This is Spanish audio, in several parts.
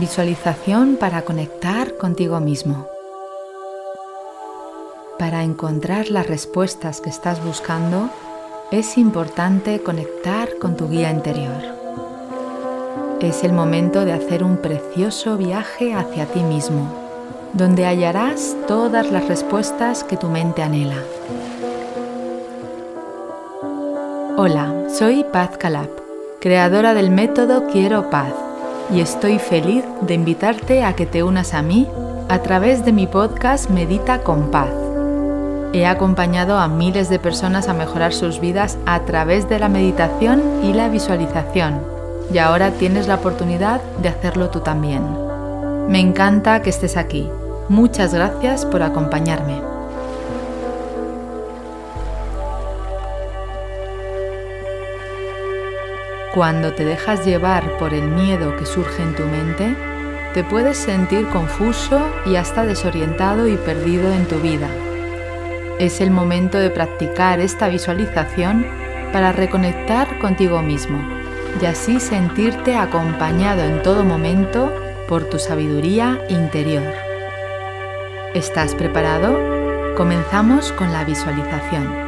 Visualización para conectar contigo mismo. Para encontrar las respuestas que estás buscando, es importante conectar con tu guía interior. Es el momento de hacer un precioso viaje hacia ti mismo, donde hallarás todas las respuestas que tu mente anhela. Hola, soy Paz Calab, creadora del método Quiero Paz y estoy feliz de invitarte a que te unas a mí a través de mi podcast Medita con Paz. He acompañado a miles de personas a mejorar sus vidas a través de la meditación y la visualización y ahora tienes la oportunidad de hacerlo tú también. Me encanta que estés aquí. Muchas gracias por acompañarme. Cuando te dejas llevar por el miedo que surge en tu mente, te puedes sentir confuso y hasta desorientado y perdido en tu vida. Es el momento de practicar esta visualización para reconectar contigo mismo y así sentirte acompañado en todo momento por tu sabiduría interior. ¿Estás preparado? Comenzamos con la visualización.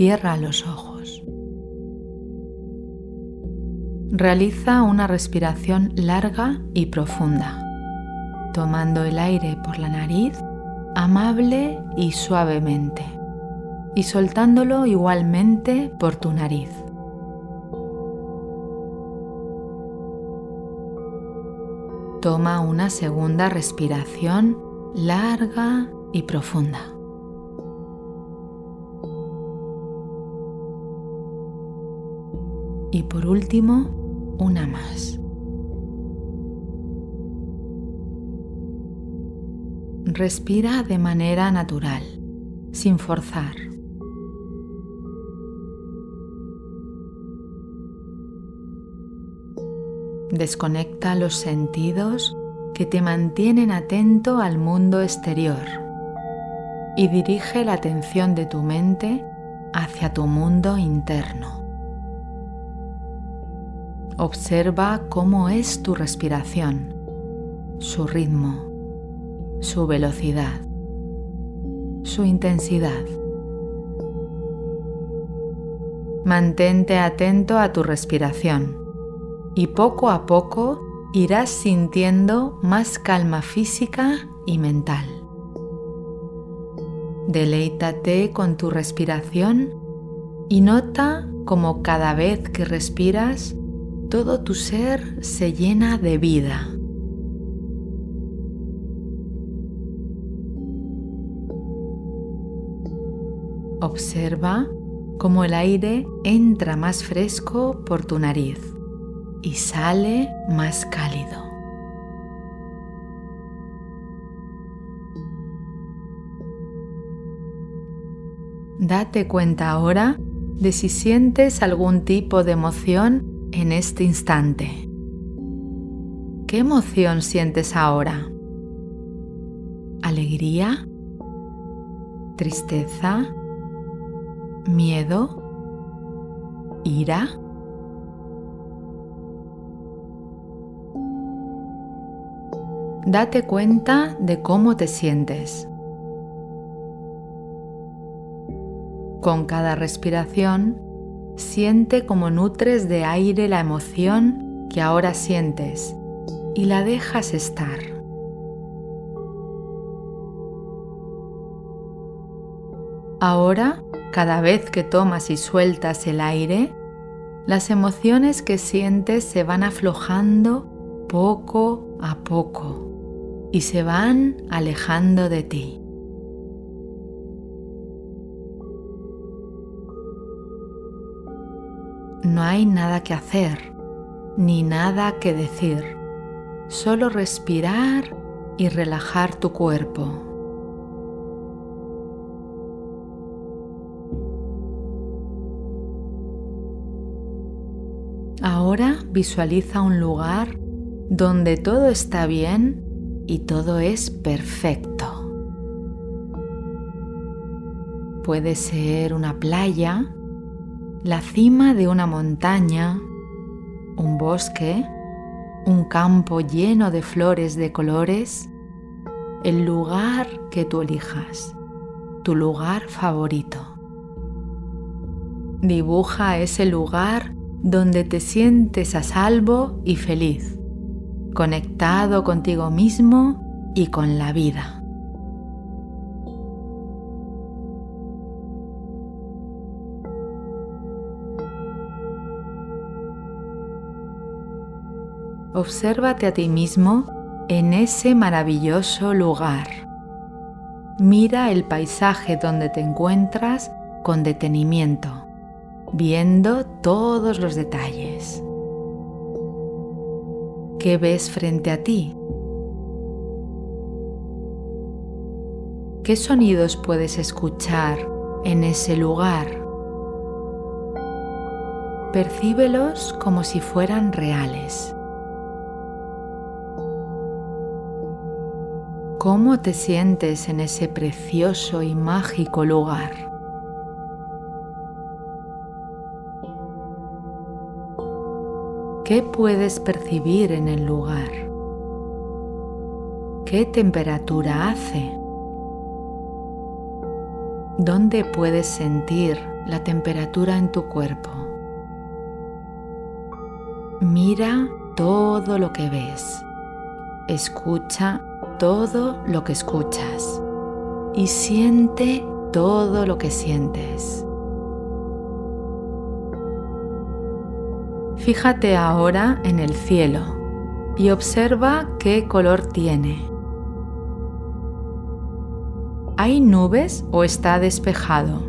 Cierra los ojos. Realiza una respiración larga y profunda, tomando el aire por la nariz amable y suavemente y soltándolo igualmente por tu nariz. Toma una segunda respiración larga y profunda. Y por último, una más. Respira de manera natural, sin forzar. Desconecta los sentidos que te mantienen atento al mundo exterior y dirige la atención de tu mente hacia tu mundo interno. Observa cómo es tu respiración, su ritmo, su velocidad, su intensidad. Mantente atento a tu respiración y poco a poco irás sintiendo más calma física y mental. Deleítate con tu respiración y nota como cada vez que respiras todo tu ser se llena de vida. Observa cómo el aire entra más fresco por tu nariz y sale más cálido. Date cuenta ahora de si sientes algún tipo de emoción en este instante. ¿Qué emoción sientes ahora? ¿Alegría? ¿Tristeza? ¿Miedo? ¿Ira? Date cuenta de cómo te sientes. Con cada respiración, Siente como nutres de aire la emoción que ahora sientes y la dejas estar. Ahora, cada vez que tomas y sueltas el aire, las emociones que sientes se van aflojando poco a poco y se van alejando de ti. No hay nada que hacer, ni nada que decir, solo respirar y relajar tu cuerpo. Ahora visualiza un lugar donde todo está bien y todo es perfecto. Puede ser una playa, la cima de una montaña, un bosque, un campo lleno de flores de colores, el lugar que tú elijas, tu lugar favorito. Dibuja ese lugar donde te sientes a salvo y feliz, conectado contigo mismo y con la vida. Obsérvate a ti mismo en ese maravilloso lugar. Mira el paisaje donde te encuentras con detenimiento viendo todos los detalles. ¿Qué ves frente a ti? ¿Qué sonidos puedes escuchar en ese lugar? Percíbelos como si fueran reales. ¿Cómo te sientes en ese precioso y mágico lugar? ¿Qué puedes percibir en el lugar? ¿Qué temperatura hace? ¿Dónde puedes sentir la temperatura en tu cuerpo? Mira todo lo que ves. Escucha todo lo que escuchas. Y siente todo lo que sientes. Fíjate ahora en el cielo y observa qué color tiene. ¿Hay nubes o está despejado?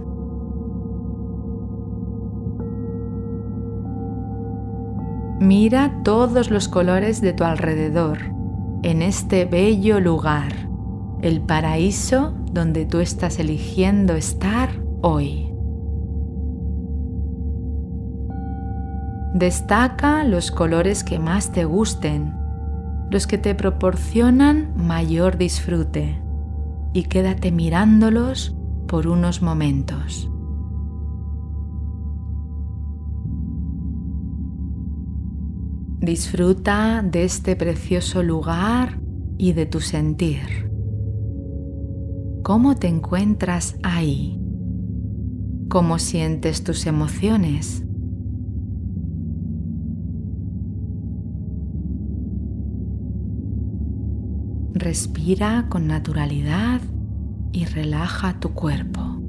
Mira todos los colores de tu alrededor en este bello lugar, el paraíso donde tú estás eligiendo estar hoy. Destaca los colores que más te gusten, los que te proporcionan mayor disfrute y quédate mirándolos por unos momentos. Disfruta de este precioso lugar y de tu sentir. ¿Cómo te encuentras ahí? ¿Cómo sientes tus emociones? Respira con naturalidad y relaja tu cuerpo.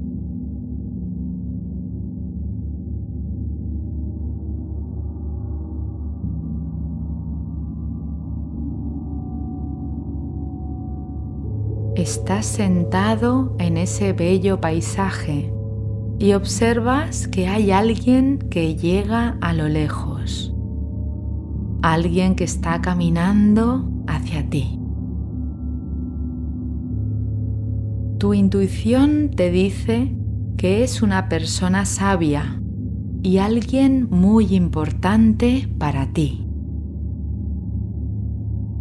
Estás sentado en ese bello paisaje y observas que hay alguien que llega a lo lejos, alguien que está caminando hacia ti. Tu intuición te dice que es una persona sabia y alguien muy importante para ti.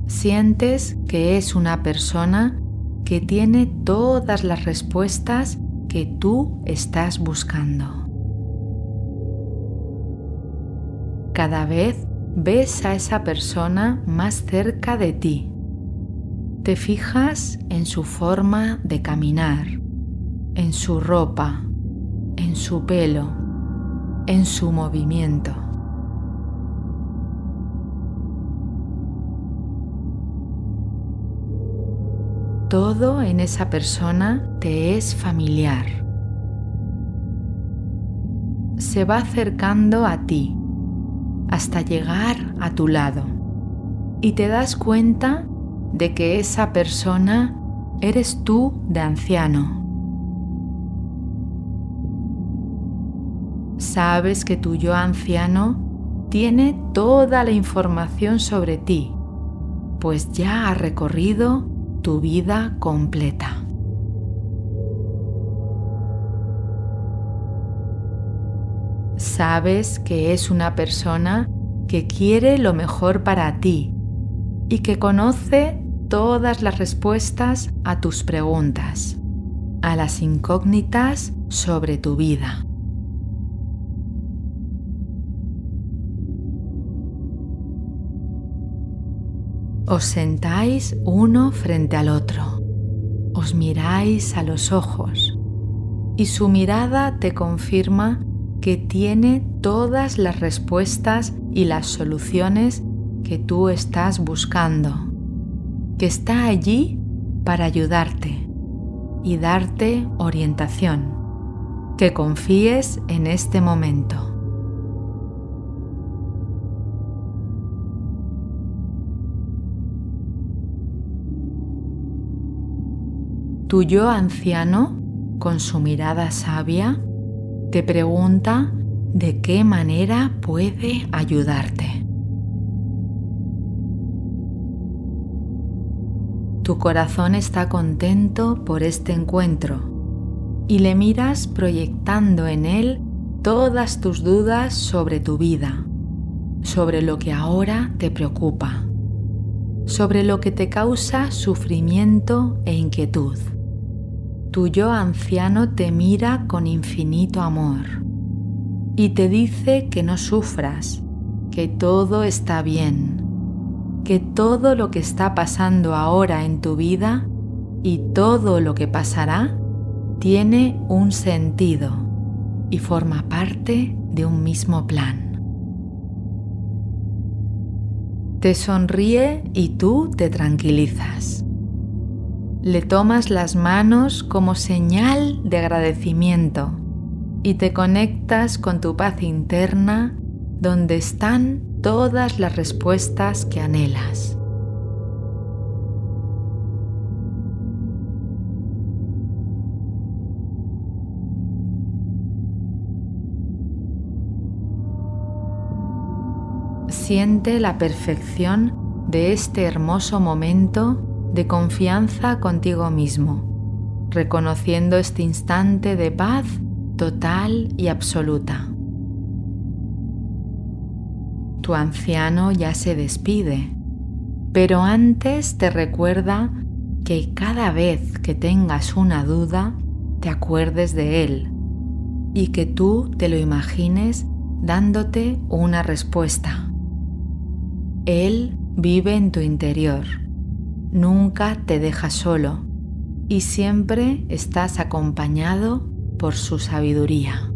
Sientes que es una persona que tiene todas las respuestas que tú estás buscando. Cada vez ves a esa persona más cerca de ti te fijas en su forma de caminar, en su ropa, en su pelo, en su movimiento. Todo en esa persona te es familiar. Se va acercando a ti hasta llegar a tu lado y te das cuenta de que esa persona eres tú de anciano. Sabes que tu yo anciano tiene toda la información sobre ti, pues ya ha recorrido tu vida completa. Sabes que es una persona que quiere lo mejor para ti y que conoce todas las respuestas a tus preguntas, a las incógnitas sobre tu vida. Os sentáis uno frente al otro, os miráis a los ojos. Y su mirada te confirma que tiene todas las respuestas y las soluciones que tú estás buscando, que está allí para ayudarte y darte orientación, que confíes en este momento. Tu yo anciano, con su mirada sabia, te pregunta de qué manera puede ayudarte. Tu corazón está contento por este encuentro y le miras proyectando en él todas tus dudas sobre tu vida, sobre lo que ahora te preocupa, sobre lo que te causa sufrimiento e inquietud tu yo anciano te mira con infinito amor y te dice que no sufras, que todo está bien, que todo lo que está pasando ahora en tu vida y todo lo que pasará tiene un sentido y forma parte de un mismo plan. Te sonríe y tú te tranquilizas le tomas las manos como señal de agradecimiento y te conectas con tu paz interna donde están todas las respuestas que anhelas. Siente la perfección de este hermoso momento de confianza contigo mismo, reconociendo este instante de paz total y absoluta. Tu anciano ya se despide, pero antes te recuerda que cada vez que tengas una duda, te acuerdes de él y que tú te lo imagines dándote una respuesta. Él vive en tu interior nunca te deja solo y siempre estás acompañado por su sabiduría.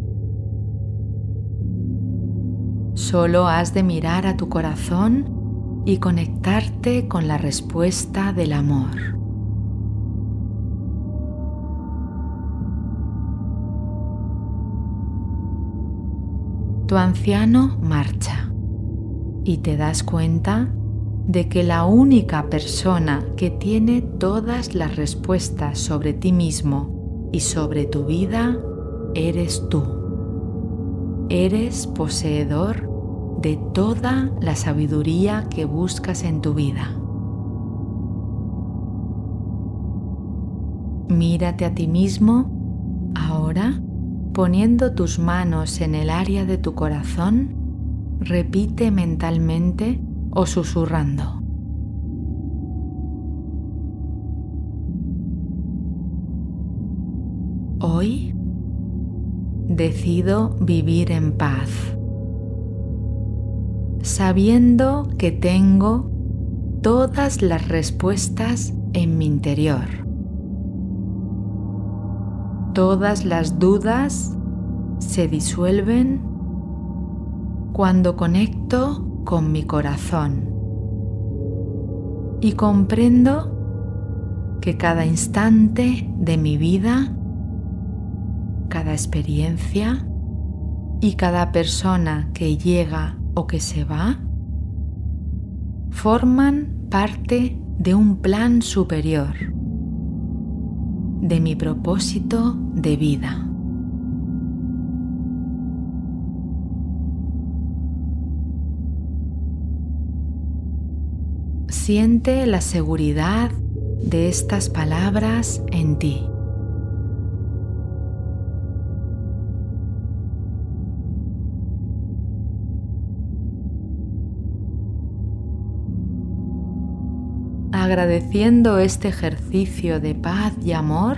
Solo has de mirar a tu corazón y conectarte con la respuesta del amor. Tu anciano marcha y te das cuenta de que la única persona que tiene todas las respuestas sobre ti mismo y sobre tu vida eres tú. Eres poseedor de toda la sabiduría que buscas en tu vida. Mírate a ti mismo ahora poniendo tus manos en el área de tu corazón, repite mentalmente o susurrando. Hoy decido vivir en paz, sabiendo que tengo todas las respuestas en mi interior. Todas las dudas se disuelven cuando conecto con mi corazón y comprendo que cada instante de mi vida, cada experiencia y cada persona que llega o que se va forman parte de un plan superior, de mi propósito de vida. Siente la seguridad de estas palabras en ti. Agradeciendo este ejercicio de paz y amor,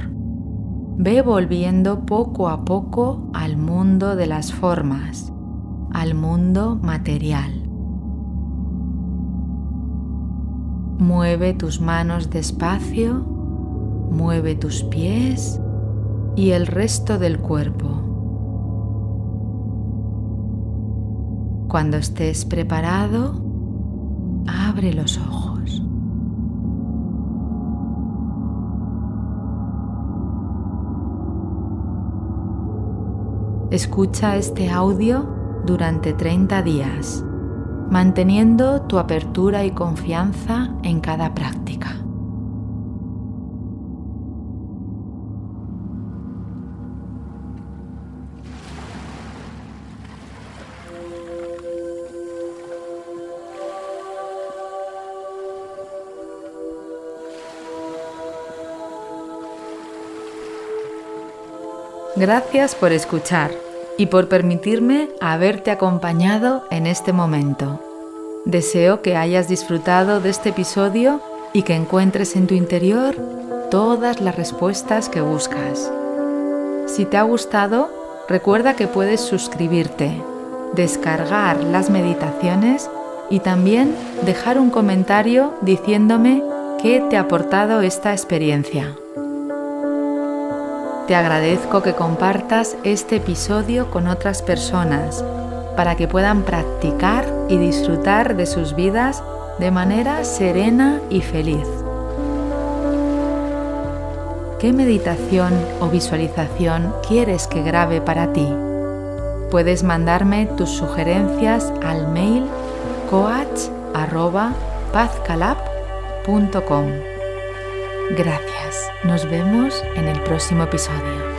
ve volviendo poco a poco al mundo de las formas, al mundo material. Mueve tus manos despacio, mueve tus pies y el resto del cuerpo. Cuando estés preparado, abre los ojos. Escucha este audio durante 30 días, manteniendo tu apertura y confianza en cada práctica. Gracias por escuchar y por permitirme haberte acompañado en este momento. Deseo que hayas disfrutado de este episodio y que encuentres en tu interior todas las respuestas que buscas. Si te ha gustado, recuerda que puedes suscribirte, descargar las meditaciones y también dejar un comentario diciéndome qué te ha aportado esta experiencia. Te agradezco que compartas este episodio con otras personas para que puedan practicar y disfrutar de sus vidas de manera serena y feliz. ¿Qué meditación o visualización quieres que grabe para ti? Puedes mandarme tus sugerencias al mail coach.pazcalab.com. Gracias. Nos vemos en el próximo episodio.